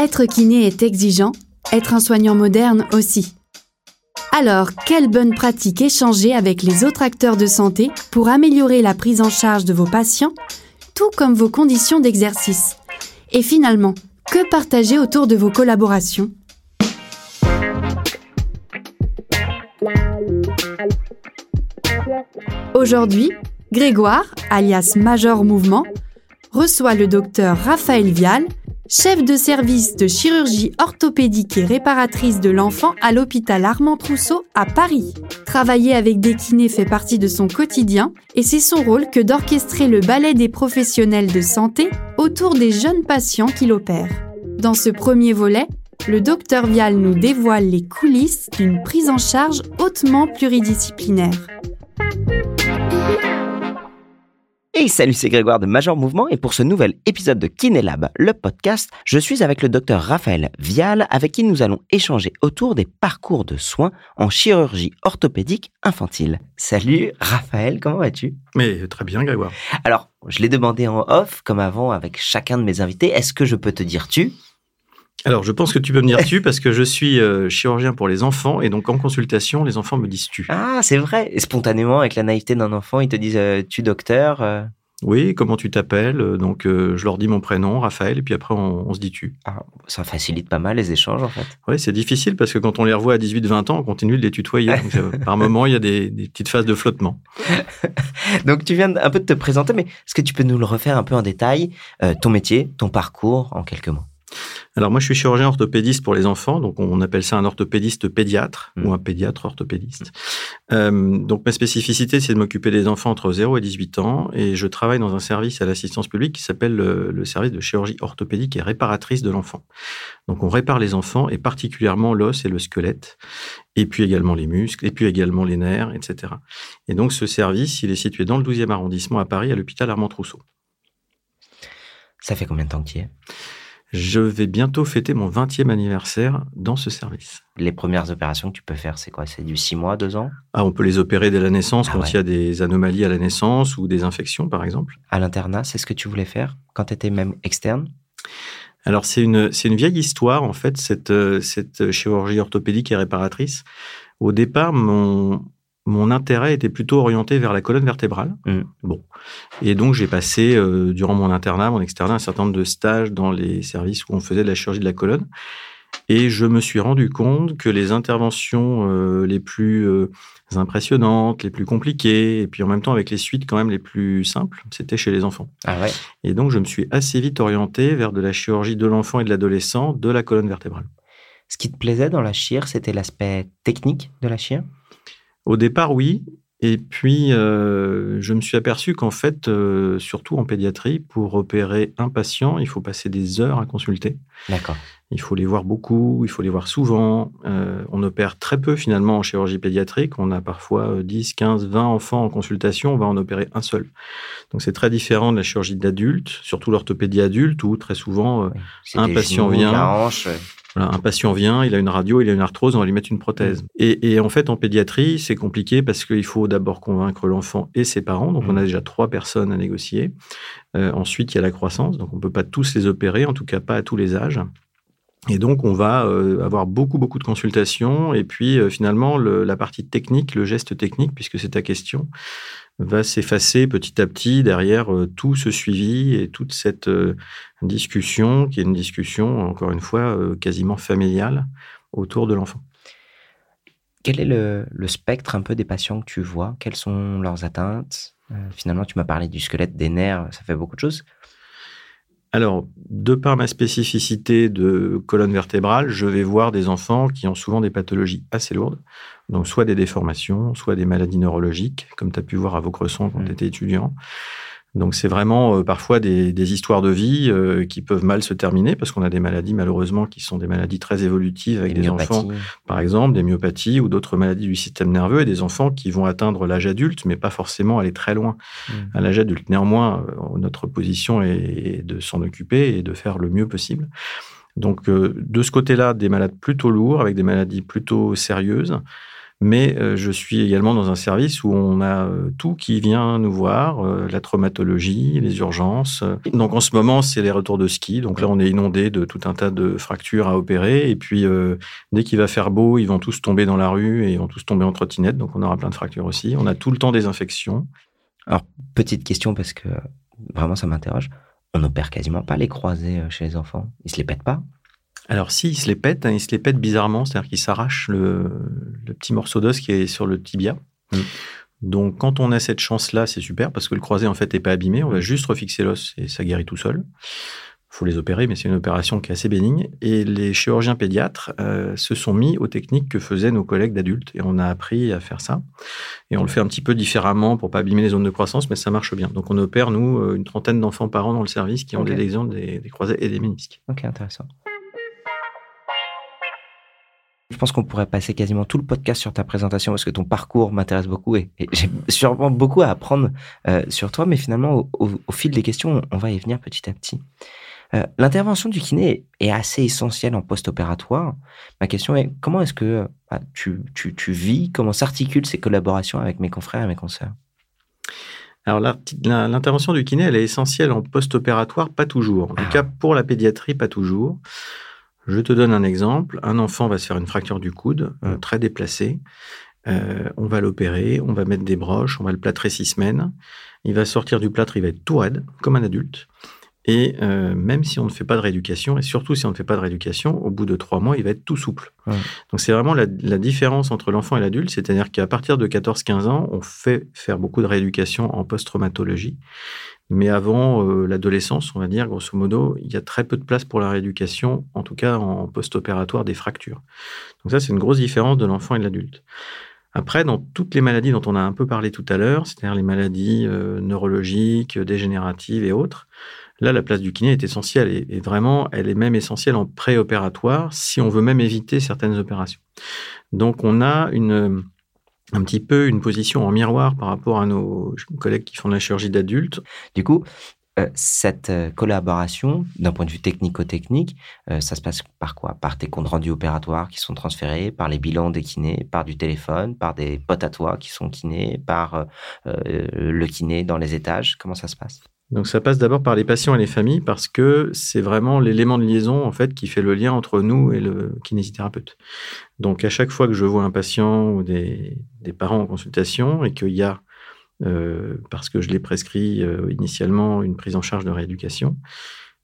Être kiné est exigeant, être un soignant moderne aussi. Alors, quelles bonnes pratiques échanger avec les autres acteurs de santé pour améliorer la prise en charge de vos patients, tout comme vos conditions d'exercice? Et finalement, que partager autour de vos collaborations? Aujourd'hui, Grégoire, alias Major Mouvement, reçoit le docteur Raphaël Vial, chef de service de chirurgie orthopédique et réparatrice de l'enfant à l'hôpital Armand Trousseau à Paris. Travailler avec des kinés fait partie de son quotidien et c'est son rôle que d'orchestrer le ballet des professionnels de santé autour des jeunes patients qu'il opère. Dans ce premier volet, le docteur Vial nous dévoile les coulisses d'une prise en charge hautement pluridisciplinaire. Et salut, c'est Grégoire de Major Mouvement et pour ce nouvel épisode de Kinélab, le podcast, je suis avec le docteur Raphaël Vial avec qui nous allons échanger autour des parcours de soins en chirurgie orthopédique infantile. Salut Raphaël, comment vas-tu? Mais très bien Grégoire. Alors, je l'ai demandé en off comme avant avec chacun de mes invités, est-ce que je peux te dire tu? Alors, je pense que tu peux me dire tu parce que je suis euh, chirurgien pour les enfants et donc en consultation, les enfants me disent tu. Ah, c'est vrai. Et spontanément, avec la naïveté d'un enfant, ils te disent euh, tu docteur. Euh. Oui, comment tu t'appelles Donc, je leur dis mon prénom, Raphaël, et puis après, on, se dit tu. Ah, ça facilite pas mal les échanges, en fait. Oui, c'est difficile parce que quand on les revoit à 18-20 ans, on continue de les tutoyer. par moment, il y a des, des petites phases de flottement. donc, tu viens un peu de te présenter, mais est-ce que tu peux nous le refaire un peu en détail Ton métier, ton parcours, en quelques mots? Alors moi, je suis chirurgien orthopédiste pour les enfants, donc on appelle ça un orthopédiste pédiatre mmh. ou un pédiatre orthopédiste. Euh, donc ma spécificité, c'est de m'occuper des enfants entre 0 et 18 ans, et je travaille dans un service à l'assistance publique qui s'appelle le, service de chirurgie orthopédique et réparatrice de l'enfant. Donc on répare les enfants, et particulièrement l'os et le squelette, et puis également les muscles, et puis également les nerfs, etc. Et donc ce service, il est situé dans le 12e arrondissement à Paris, à l'hôpital Armand Trousseau. Ça fait combien de temps que tu y es? Je vais bientôt fêter mon 20e anniversaire dans ce service. Les premières opérations que tu peux faire, c'est quoi? C'est du 6 mois, 2 ans? Ah, on peut les opérer dès la naissance ah quand il y a des anomalies à la naissance ou des infections, par exemple. À l'internat, c'est ce que tu voulais faire quand tu étais même externe? Alors, c'est une, une vieille histoire, en fait, cette, euh, cette chirurgie orthopédique et réparatrice. Au départ, mon, mon intérêt était plutôt orienté vers la colonne vertébrale. Mm. Bon. Et donc, j'ai passé, euh, durant mon internat, mon externat, un certain nombre de stages dans les services où on faisait de la chirurgie de la colonne. Et je me suis rendu compte que les interventions euh, les plus euh, impressionnantes, les plus compliquées, et puis en même temps avec les suites quand même les plus simples, c'était chez les enfants. Ah ouais. Et donc, je me suis assez vite orienté vers de la chirurgie de l'enfant et de l'adolescent de la colonne vertébrale. Ce qui te plaisait dans la chire, c'était l'aspect technique de la chire? Au départ, oui. Et puis, euh, je me suis aperçu qu'en fait, euh, surtout en pédiatrie, pour opérer un patient, il faut passer des heures à consulter. D'accord. Il faut les voir beaucoup, il faut les voir souvent. Euh, on opère très peu finalement en chirurgie pédiatrique. On a parfois 10, 15, 20 enfants en consultation, on va en opérer un seul. Donc c'est très différent de la chirurgie d'adulte, surtout l'orthopédie adulte, où très souvent un patient vient un patient vient, il a une radio, il a une arthrose, on va lui mettre une prothèse. Mm. Et, en fait, en pédiatrie, c'est compliqué parce qu'il faut d'abord convaincre l'enfant et ses parents. Donc, on a mm. déjà trois personnes à négocier. Euh, ensuite, il y a la croissance. Donc, on ne peut pas tous les opérer, en tout cas pas à tous les âges. Et donc, on va euh, avoir beaucoup, beaucoup de consultations. Et puis, euh, finalement, la partie technique, le geste technique, puisque c'est ta question, va s'effacer petit à petit derrière euh, tout ce suivi et toute cette discussion, qui est une discussion, encore une fois, quasiment familiale autour de l'enfant. Quel est le, le, spectre un peu des patients que tu vois? Quelles sont leurs atteintes? Finalement, tu m'as parlé du squelette, des nerfs, ça fait beaucoup de choses. Alors, de par ma spécificité de colonne vertébrale, je vais voir des enfants qui ont souvent des pathologies assez lourdes. Donc, soit des déformations, soit des maladies neurologiques, comme tu as pu voir à Vaucresson quand mmh. tu étais étudiant. Donc c'est vraiment euh, parfois des, histoires de vie euh, qui peuvent mal se terminer parce qu'on a des maladies malheureusement qui sont des maladies très évolutives avec des, enfants, par exemple des myopathies ou d'autres maladies du système nerveux et des enfants qui vont atteindre l'âge adulte mais pas forcément aller très loin mmh. à l'âge adulte. Néanmoins, euh, notre position est, de s'en occuper et de faire le mieux possible. Donc de ce côté-là, des malades plutôt lourds avec des maladies plutôt sérieuses Mais euh, je suis également dans un service où on a euh, tout qui vient nous voir, euh, la traumatologie, les urgences. Donc en ce moment, c'est les retours de ski. Donc là, on est inondé de tout un tas de fractures à opérer. Et puis, dès qu'il va faire beau, ils vont tous tomber dans la rue et ils vont tous tomber en trottinette. Donc on aura plein de fractures aussi. On a tout le temps des infections. Alors, petite question parce que vraiment ça m'interroge. On n'opère quasiment pas les croisés chez les enfants. Ils se les pètent pas? Alors si, il se les pète, hein, il se les pète bizarrement, c'est-à-dire qu'il s'arrache le, petit morceau d'os qui est sur le tibia. Mm. Donc quand on a cette chance-là, c'est super parce que le croisé en fait n'est pas abîmé, on va juste refixer l'os et ça guérit tout seul. Il faut les opérer, mais c'est une opération qui est assez bénigne. Et les chirurgiens pédiatres euh, se sont mis aux techniques que faisaient nos collègues d'adultes. Et on a appris à faire ça. Et on le fait un petit peu différemment pour pas abîmer les zones de croissance, mais ça marche bien. Donc on opère, nous, euh, une trentaine d'enfants par an dans le service qui ont des lésions des, des croisés et des ménisques. Ok, intéressant. Je pense qu'on pourrait passer quasiment tout le podcast sur ta présentation parce que ton parcours m'intéresse beaucoup et, j'ai sûrement beaucoup à apprendre euh, sur toi, mais finalement, au, fil des questions, on va y venir petit à petit. Euh, l'intervention du kiné est assez essentielle en post-opératoire. Ma question est comment est-ce que bah, tu, tu, tu, vis, comment s'articulent ces collaborations avec mes confrères et mes consoeurs? Alors l'intervention du kiné, elle est essentielle en post-opératoire, pas toujours. En tout ah. cas, pour la pédiatrie, pas toujours. Je te donne un exemple. Un enfant va se faire une fracture du coude, euh, mm. très déplacée. Euh, on va l'opérer, on va mettre des broches, on va le plâtrer six semaines. Il va sortir du plâtre, il va être tout raide, comme un adulte. Et euh, même si on ne fait pas de rééducation, et surtout si on ne fait pas de rééducation, au bout de trois mois, il va être tout souple. Donc c'est vraiment la, différence entre l'enfant et l'adulte, c'est-à-dire qu'à partir de 14-15 ans, on fait faire beaucoup de rééducation en post-traumatologie. Mais avant euh, l'adolescence, on va dire, grosso modo, il y a très peu de place pour la rééducation, en tout cas en post-opératoire des fractures. Donc ça, c'est une grosse différence de l'enfant et de l'adulte. Après, dans toutes les maladies dont on a un peu parlé tout à l'heure, c'est-à-dire les maladies euh, neurologiques, dégénératives et autres, là, la place du kiné est essentielle. Et, vraiment, elle est même essentielle en préopératoire si on veut même éviter certaines opérations. Donc, on a un petit peu une position en miroir par rapport à nos collègues qui font la chirurgie d'adultes. Du coup, euh, cette euh, collaboration, d'un point de vue technico-technique, euh, ça se passe par quoi? Par tes comptes rendus opératoires qui sont transférés, par les bilans des kinés, par du téléphone, par des potes à toi qui sont kinés, par le kiné dans les étages? Comment ça se passe? Donc ça passe d'abord par les patients et les familles parce que c'est vraiment l'élément de liaison en fait qui fait le lien entre nous et le kinésithérapeute. Donc à chaque fois que je vois un patient ou des, parents en consultation et qu'il y a euh, parce que je l'ai prescrit euh, initialement une prise en charge de rééducation,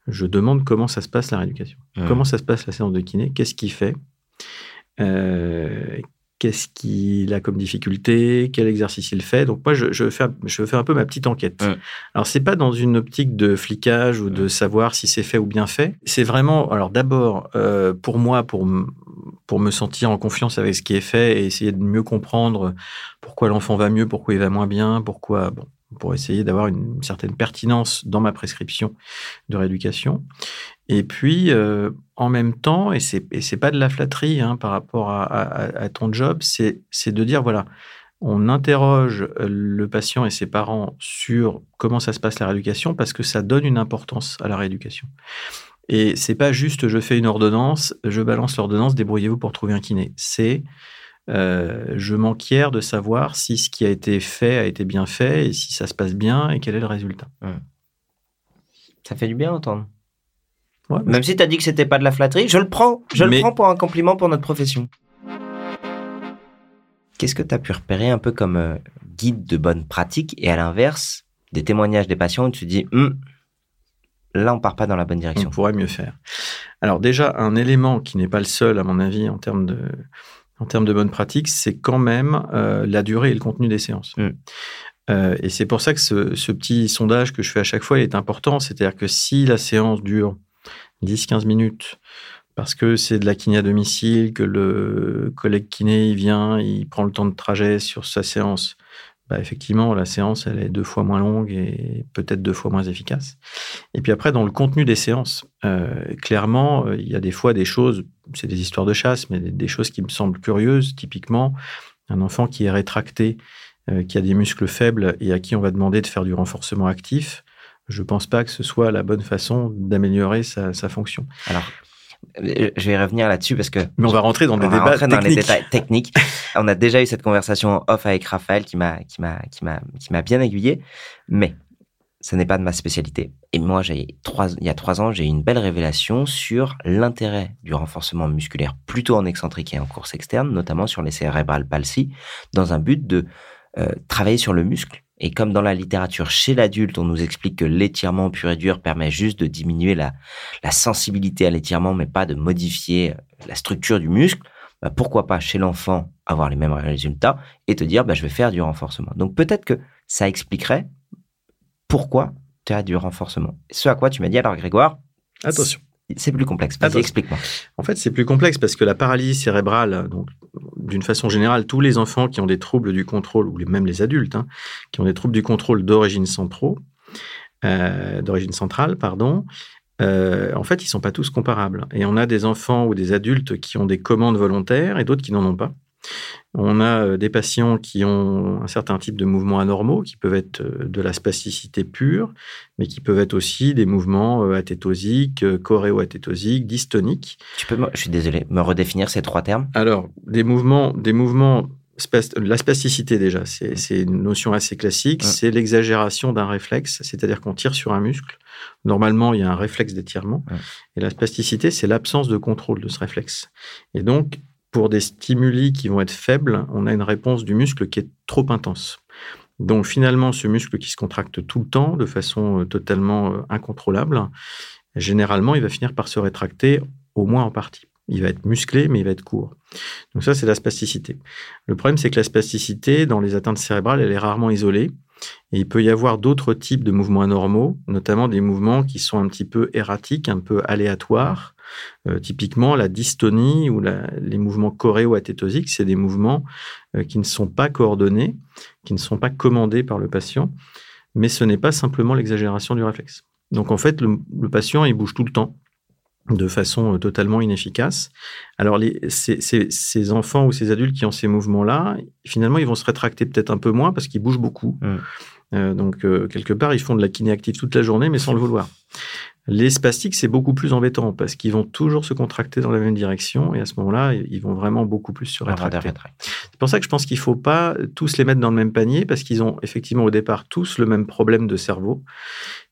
je demande comment ça se passe la rééducation, comment ça se passe la séance de kiné, qu'est-ce qu'il fait, euh, qu'est-ce qu'il a comme difficulté, quel exercice il fait. Donc moi, je, je, fais, je fais un peu ma petite enquête. Alors, Alors, c'est pas dans une optique de flicage ou de savoir si c'est fait ou bien fait. C'est vraiment, alors d'abord, euh, pour moi, pour, pour me sentir en confiance avec ce qui est fait et essayer de mieux comprendre pourquoi l'enfant va mieux, pourquoi il va moins bien, pourquoi... Bon, pour essayer d'avoir une certaine pertinence dans ma prescription de rééducation. Et puis, euh, en même temps, et c'est n'est pas de la flatterie hein, par rapport à, ton job, c'est de dire, voilà, on interroge le patient et ses parents sur comment ça se passe la rééducation parce que ça donne une importance à la rééducation. Et c'est pas juste je fais une ordonnance, je balance l'ordonnance, débrouillez-vous pour trouver un kiné. C'est euh, je m'enquiers de savoir si ce qui a été fait a été bien fait et si ça se passe bien et quel est le résultat. Ça fait du bien entendre. Même si tu as dit que c'était pas de la flatterie, je le prends. Je le prends pour un compliment pour notre profession. Qu'est-ce que tu as pu repérer un peu comme euh, guide de bonne pratique et à l'inverse, des témoignages des patients où tu te dis, hum, là, on part pas dans la bonne direction? On pourrait mieux faire. Alors déjà, un élément qui n'est pas le seul, à mon avis, en termes de, en termes de bonne pratique, c'est quand même euh, la durée et le contenu des séances. Mm. Euh, et c'est pour ça que ce, petit sondage que je fais à chaque fois est important. C'est-à-dire que si la séance dure 10-15 minutes, parce que c'est de la kiné à domicile, que le collègue kiné il vient, il prend le temps de trajet sur sa séance, bah, effectivement, la séance, elle est deux fois moins longue et peut-être deux fois moins efficace. Et puis après, dans le contenu des séances, euh, clairement, euh, il y a des fois des choses, c'est des histoires de chasse, mais des, choses qui me semblent curieuses. Typiquement, un enfant qui est rétracté, euh, qui a des muscles faibles et à qui on va demander de faire du renforcement actif, je ne pense pas que ce soit la bonne façon d'améliorer sa, sa fonction. Alors, Je vais revenir là-dessus parce que Mais on va rentrer dans des va débats rentrer dans les détails techniques. On a déjà eu cette conversation off avec Raphaël qui m'a qui m'a qui m'a qui m'a bien aiguillé, mais ce n'est pas de ma spécialité. Et moi, j'ai trois il y a trois ans, j'ai eu une belle révélation sur l'intérêt du renforcement musculaire plutôt en excentrique et en course externe, notamment sur les cérébrales palsy, dans un but de euh, travailler sur le muscle. Et comme dans la littérature chez l'adulte, on nous explique que l'étirement pur et dur permet juste de diminuer la, la sensibilité à l'étirement, mais pas de modifier euh, la structure du muscle, bah, pourquoi pas chez l'enfant avoir les mêmes résultats et te dire bah, je vais faire du renforcement. Donc peut-être que ça expliquerait pourquoi tu as du renforcement. Ce à quoi tu m'as dit alors Grégoire, Attention. c'est plus complexe. Vas-y, explique-moi. En fait, c'est plus complexe parce que la paralysie cérébrale, donc d'une façon générale, tous les enfants qui ont des troubles du contrôle, ou même les adultes, hein, qui ont des troubles du contrôle d'origine euh, centrale, pardon, euh, en fait, ils sont pas tous comparables. Et on a des enfants ou des adultes qui ont des commandes volontaires et d'autres qui n'en ont pas. On a euh, des patients qui ont un certain type de mouvements anormaux, qui peuvent être euh, de la spasticité pure, mais qui peuvent être aussi des mouvements euh, athétosiques, choréo-athétosiques, dystoniques. Tu peux, me- je suis désolé, me redéfinir ces trois termes? Alors, des mouvements, des mouvements, la spasticité déjà, c'est c'est une notion assez classique. Ouais. C'est l'exagération d'un réflexe, c'est-à-dire qu'on tire sur un muscle. Normalement, il y a un réflexe d'étirement. Ouais. Et la spasticité, c'est l'absence de contrôle de ce réflexe. Et donc, pour des stimuli qui vont être faibles, on a une réponse du muscle qui est trop intense. Donc, finalement, ce muscle qui se contracte tout le temps, de façon euh, totalement euh, incontrôlable, généralement, il va finir par se rétracter, au moins en partie. Il va être musclé, mais il va être court. Donc ça, c'est la spasticité. Le problème, c'est que la spasticité, dans les atteintes cérébrales, elle est rarement isolée. Et il peut y avoir d'autres types de mouvements anormaux, notamment des mouvements qui sont un petit peu erratiques, un peu aléatoires. Euh, typiquement, la dystonie ou la- les mouvements choréo-athétosiques, c'est des mouvements euh, qui ne sont pas coordonnés, qui ne sont pas commandés par le patient, mais ce n'est pas simplement l'exagération du réflexe. Donc en fait, le, le patient, il bouge tout le temps de façon euh, totalement inefficace. Alors, les, ces, ces- ces enfants ou ces adultes qui ont ces mouvements-là, finalement, ils vont se rétracter peut-être un peu moins parce qu'ils bougent beaucoup. Mm. Euh, donc, euh, quelque part, ils font de la kiné active toute la journée, mais sans le vouloir. Les spastiques, c'est beaucoup plus embêtant parce qu'ils vont toujours se contracter dans la même direction et à ce moment-là, ils vont vraiment beaucoup plus se rétracter. C'est pour ça que je pense qu'il ne faut pas tous les mettre dans le même panier parce qu'ils ont effectivement au départ tous le même problème de cerveau,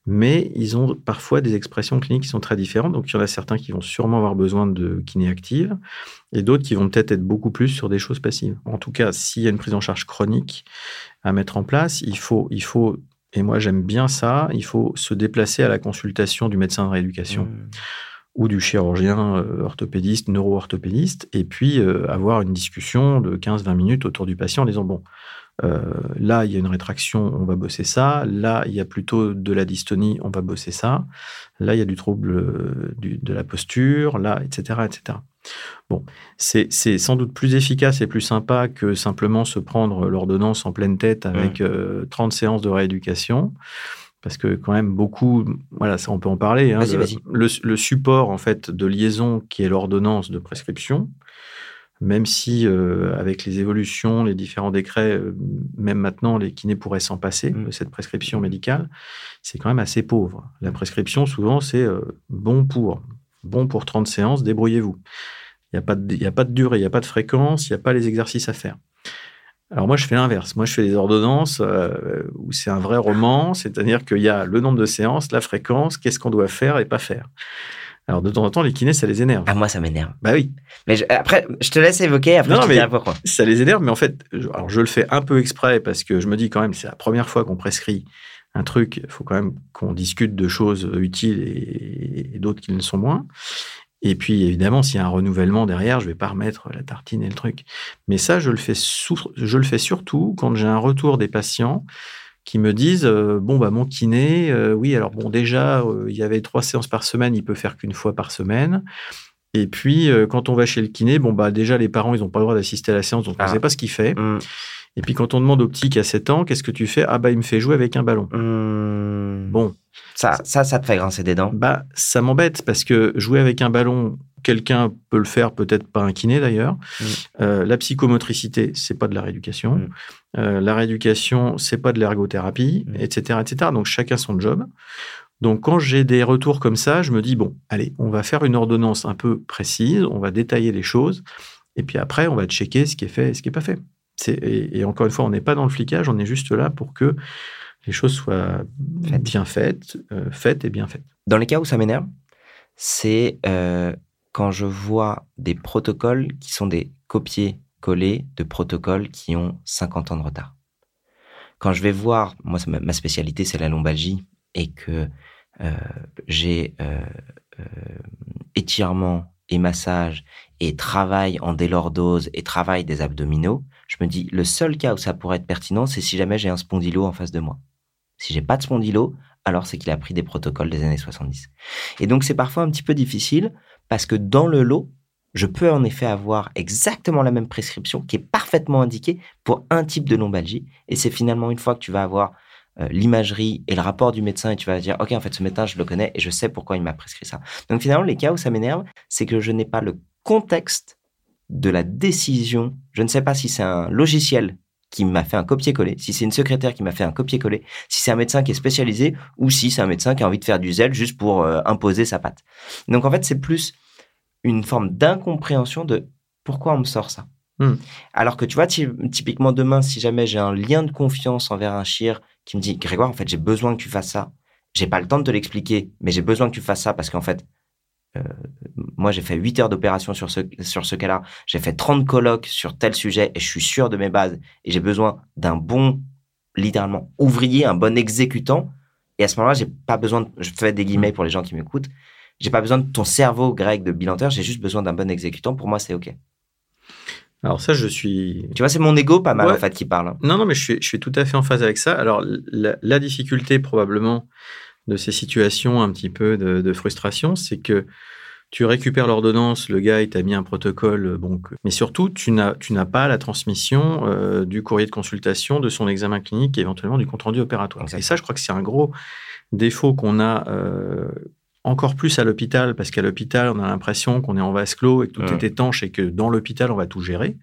mais ils ont parfois des expressions cliniques qui sont très différentes. Donc il y en a certains qui vont sûrement avoir besoin de kiné active et d'autres qui vont peut-être être beaucoup plus sur des choses passives. En tout cas, s'il y a une prise en charge chronique à mettre en place, il faut, il faut et moi j'aime bien ça, il faut se déplacer à la consultation du médecin de rééducation Mmh. ou du chirurgien euh, orthopédiste, neuro-orthopédiste, et puis euh, avoir une discussion de 15-20 minutes autour du patient en disant, bon, euh, là, il y a une rétraction, on va bosser ça, là, il y a plutôt de la dystonie, on va bosser ça, là, il y a du trouble euh, du- de la posture, là, etc. etc. Bon, c'est sans doute plus efficace et plus sympa que simplement se prendre l'ordonnance en pleine tête avec euh, 30 séances de rééducation. Parce que quand même beaucoup, voilà, ça on peut en parler. hein, le, le, le support en fait de liaison qui est l'ordonnance de prescription, même si euh, avec les évolutions, les différents décrets, euh, même maintenant les kinés pourraient s'en passer Mm. de cette prescription médicale, c'est quand même assez pauvre. La prescription souvent c'est euh, bon pour, bon pour 30 séances, débrouillez-vous. Il n'y a, pas de- y a pas de durée, il n'y a pas de fréquence, il n'y a pas les exercices à faire. Alors moi, je fais l'inverse. Moi, je fais des ordonnances euh, où c'est un vrai roman, c'est-à-dire qu'il y a le nombre de séances, la fréquence, qu'est-ce qu'on doit faire et pas faire. Alors de temps en temps, les kinés, ça les énerve. Ah, moi, ça m'énerve. Bah oui, Mais je- après, je te laisse évoquer, après Non, je te mais- pourquoi. ça les énerve, mais en fait, je, alors je le fais un peu exprès parce que je me dis quand même, c'est la première fois qu'on prescrit un truc, il faut quand même qu'on discute de choses utiles et, et d'autres qui ne le sont moins. Et puis, évidemment, s'il y a un renouvellement derrière, je vais pas remettre la tartine et le truc. Mais ça, je le fais, je le fais surtout quand j'ai un retour des patients qui me disent euh, bon bah mon kiné euh, oui alors bon déjà euh, il y avait trois séances par semaine il peut faire qu'une fois par semaine et puis quand on va chez le kiné bon bah déjà les parents ils n'ont pas le droit d'assister à la séance donc on Ah. ne sait pas ce qu'il fait Mmh. Et puis quand on demande au petit qui a 7 ans qu'est-ce que tu fais? Ah bah il me fait jouer avec un ballon Mmh. bon Ça, ça, ça te fait grincer des dents? bah ça m'embête parce que jouer avec un ballon quelqu'un peut le faire peut-être pas un kiné d'ailleurs Mm. Euh, la psychomotricité c'est pas de la rééducation Mm. Euh, la rééducation c'est pas de l'ergothérapie etc etc donc chacun son job Donc quand j'ai des retours comme ça, je me dis, bon, allez, on va faire une ordonnance un peu précise, on va détailler les choses, et puis après, on va checker ce qui est fait et ce qui n'est pas fait. Et, et, encore une fois, on n'est pas dans le flicage, on est juste là pour que les choses soient bien faites, euh, faites et bien faites. Dans les cas où ça m'énerve, c'est euh, quand je vois des protocoles qui sont des copier-coller de protocoles qui ont 50 ans de retard. Quand je vais voir, moi, ma spécialité, c'est la lombalgie, et que euh, j'ai étirement et massage et travail en délordose et travail des abdominaux, je me dis, le seul cas où ça pourrait être pertinent, c'est si jamais j'ai un spondylo en face de moi. Si j'ai pas de spondylo, alors c'est qu'il a pris des protocoles des années 70. Et donc c'est parfois un petit peu difficile parce que dans le lot, je peux en effet avoir exactement la même prescription qui est parfaitement indiquée pour un type de lombalgie. Et c'est finalement une fois que tu vas avoir euh, l'imagerie et le rapport du médecin et tu vas dire, OK, en fait, ce médecin, je le connais et je sais pourquoi il m'a prescrit ça. Donc finalement, les cas où ça m'énerve, c'est que je n'ai pas le contexte de la décision. Je ne sais pas si c'est un logiciel qui m'a fait un copier-coller, si c'est une secrétaire qui m'a fait un copier-coller, si c'est un médecin qui est spécialisé ou si c'est un médecin qui a envie de faire du zèle juste pour euh, imposer sa patte. Donc en fait, c'est plus une forme d'incompréhension de pourquoi on me sort ça. Hmm. Alors que tu vois, typiquement demain, si jamais j'ai un lien de confiance envers un chir qui me dit Grégoire, en fait, j'ai besoin que tu fasses ça. J'ai pas le temps de te l'expliquer, mais j'ai besoin que tu fasses ça parce qu'en fait, euh, moi, j'ai fait 8 heures d'opération sur ce, sur ce cas-là. J'ai fait 30 colloques sur tel sujet et je suis sûr de mes bases. Et j'ai besoin d'un bon, littéralement, ouvrier, un bon exécutant. Et à ce moment-là, j'ai pas besoin, de, je fais des guillemets pour les gens qui m'écoutent. J'ai pas besoin de ton cerveau grec de bilanteur. J'ai juste besoin d'un bon exécutant. Pour moi, c'est OK. Alors ça, je suis... Tu vois, c'est mon ego pas mal en fait qui parle. Non, non, mais je suis, je suis tout à fait en phase avec ça. Alors la, la difficulté probablement de ces situations un petit peu de, frustration, c'est que tu récupères l'ordonnance, le gars, il t'a mis un protocole, bon, mais surtout, tu n'as, tu n'as pas la transmission euh, du courrier de consultation, de son examen clinique et éventuellement du compte-rendu opératoire. Et ça, je crois que c'est un gros défaut qu'on a euh, encore plus à l'hôpital, parce qu'à l'hôpital, on a l'impression qu'on est en vase clos et que tout est étanche et que dans l'hôpital, on va tout gérer.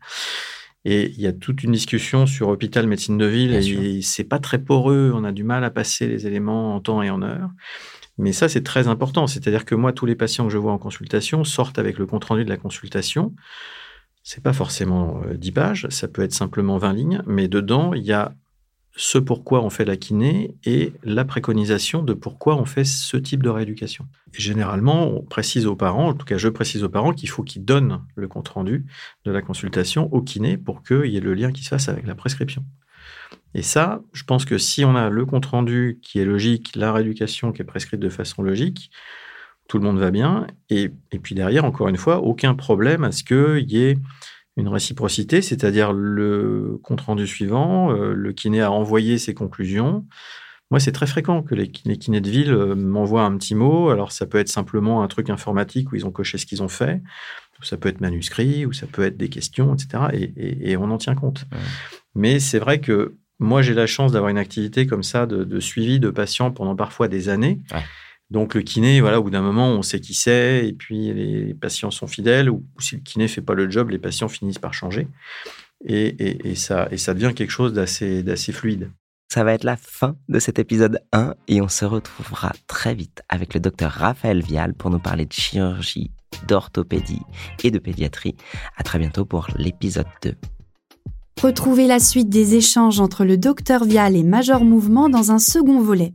Et il y a toute une discussion sur hôpital médecine de ville et c'est pas très poreux. On a du mal à passer les éléments en temps et en heure. Mais ça, c'est très important. C'est-à-dire que moi, tous les patients que je vois en consultation sortent avec le compte rendu de la consultation. C'est pas forcément 10 euh, pages, ça peut être simplement 20 lignes, mais dedans, il y a ce pourquoi on fait la kiné et la préconisation de pourquoi on fait ce type de rééducation. Et généralement, on précise aux parents, en tout cas je précise aux parents qu'il faut qu'ils donnent le compte-rendu de la consultation au kiné pour qu'il y ait le lien qui se fasse avec la prescription. Et ça, je pense que si on a le compte-rendu qui est logique, la rééducation qui est prescrite de façon logique, tout le monde va bien. Et, et puis derrière, encore une fois, aucun problème à ce qu'il y ait une réciprocité, c'est-à-dire le compte-rendu suivant, euh, le kiné a envoyé ses conclusions. Moi, c'est très fréquent que les, kinés de ville euh, m'envoient un petit mot. Alors, ça peut être simplement un truc informatique où ils ont coché ce qu'ils ont fait, ou ça peut être manuscrit, ou ça peut être des questions, etc. Et, on en tient compte. Mais c'est vrai que moi, j'ai la chance d'avoir une activité comme ça de, suivi de patients pendant parfois des années. Donc le kiné, voilà, au bout d'un moment, on sait qui c'est, et puis les patients sont fidèles, ou si le kiné fait pas le job, les patients finissent par changer. Et, ça, et ça devient quelque chose d'assez, d'assez fluide. Ça va être la fin de cet épisode 1 et on se retrouvera très vite avec le docteur Raphaël Vial pour nous parler de chirurgie, d'orthopédie et de pédiatrie. À très bientôt pour l'épisode 2. Retrouvez la suite des échanges entre le docteur Vial et Major Mouvement dans un second volet.